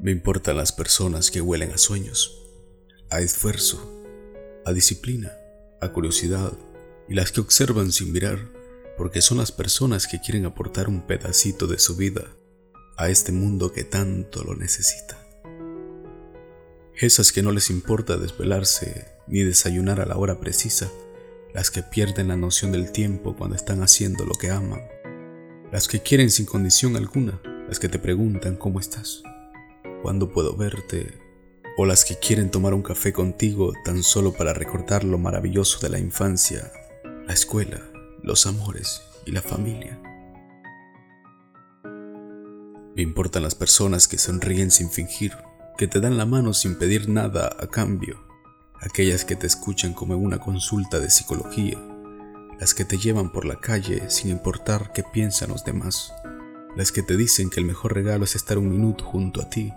Me importan las personas que huelen a sueños, a esfuerzo, a disciplina, a curiosidad y las que observan sin mirar, porque son las personas que quieren aportar un pedacito de su vida a este mundo que tanto lo necesita. Esas que no les importa desvelarse ni desayunar a la hora precisa, las que pierden la noción del tiempo cuando están haciendo lo que aman, las que quieren sin condición alguna, las que te preguntan cómo estás cuándo puedo verte, o las que quieren tomar un café contigo tan solo para recordar lo maravilloso de la infancia, la escuela, los amores y la familia. Me importan las personas que sonríen sin fingir, que te dan la mano sin pedir nada a cambio, aquellas que te escuchan como en una consulta de psicología, las que te llevan por la calle sin importar qué piensan los demás, las que te dicen que el mejor regalo es estar un minuto junto a ti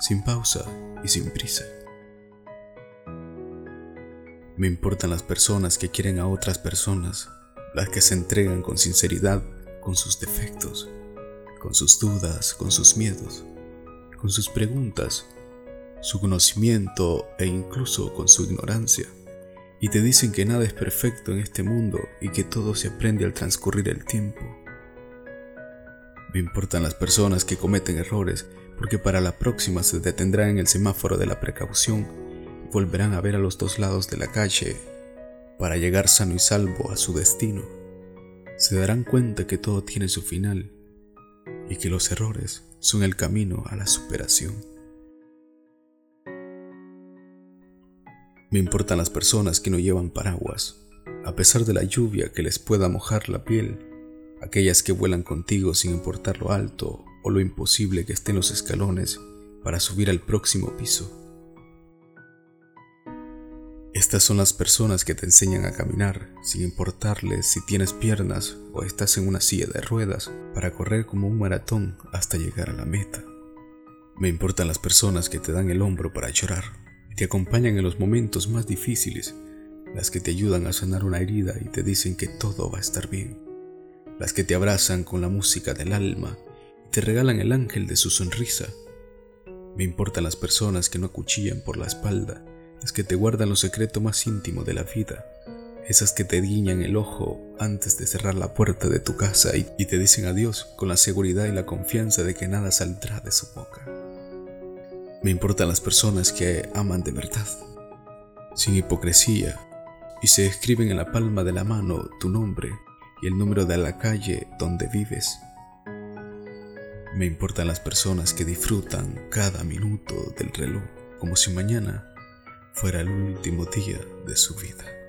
sin pausa y sin prisa. Me importan las personas que quieren a otras personas, las que se entregan con sinceridad con sus defectos, con sus dudas, con sus miedos, con sus preguntas, su conocimiento e incluso con su ignorancia. Y te dicen que nada es perfecto en este mundo y que todo se aprende al transcurrir el tiempo. Me importan las personas que cometen errores porque para la próxima se detendrán en el semáforo de la precaución y volverán a ver a los dos lados de la calle para llegar sano y salvo a su destino. Se darán cuenta que todo tiene su final y que los errores son el camino a la superación. Me importan las personas que no llevan paraguas, a pesar de la lluvia que les pueda mojar la piel, aquellas que vuelan contigo sin importar lo alto o lo imposible que estén los escalones para subir al próximo piso. Estas son las personas que te enseñan a caminar sin importarles si tienes piernas o estás en una silla de ruedas para correr como un maratón hasta llegar a la meta. Me importan las personas que te dan el hombro para llorar y te acompañan en los momentos más difíciles, las que te ayudan a sanar una herida y te dicen que todo va a estar bien, las que te abrazan con la música del alma te regalan el ángel de su sonrisa. Me importan las personas que no acuchillan por la espalda, las que te guardan lo secreto más íntimo de la vida, esas que te guiñan el ojo antes de cerrar la puerta de tu casa y, y te dicen adiós con la seguridad y la confianza de que nada saldrá de su boca. Me importan las personas que aman de verdad, sin hipocresía, y se escriben en la palma de la mano tu nombre y el número de la calle donde vives me importan las personas que disfrutan cada minuto del reloj como si mañana fuera el último día de su vida.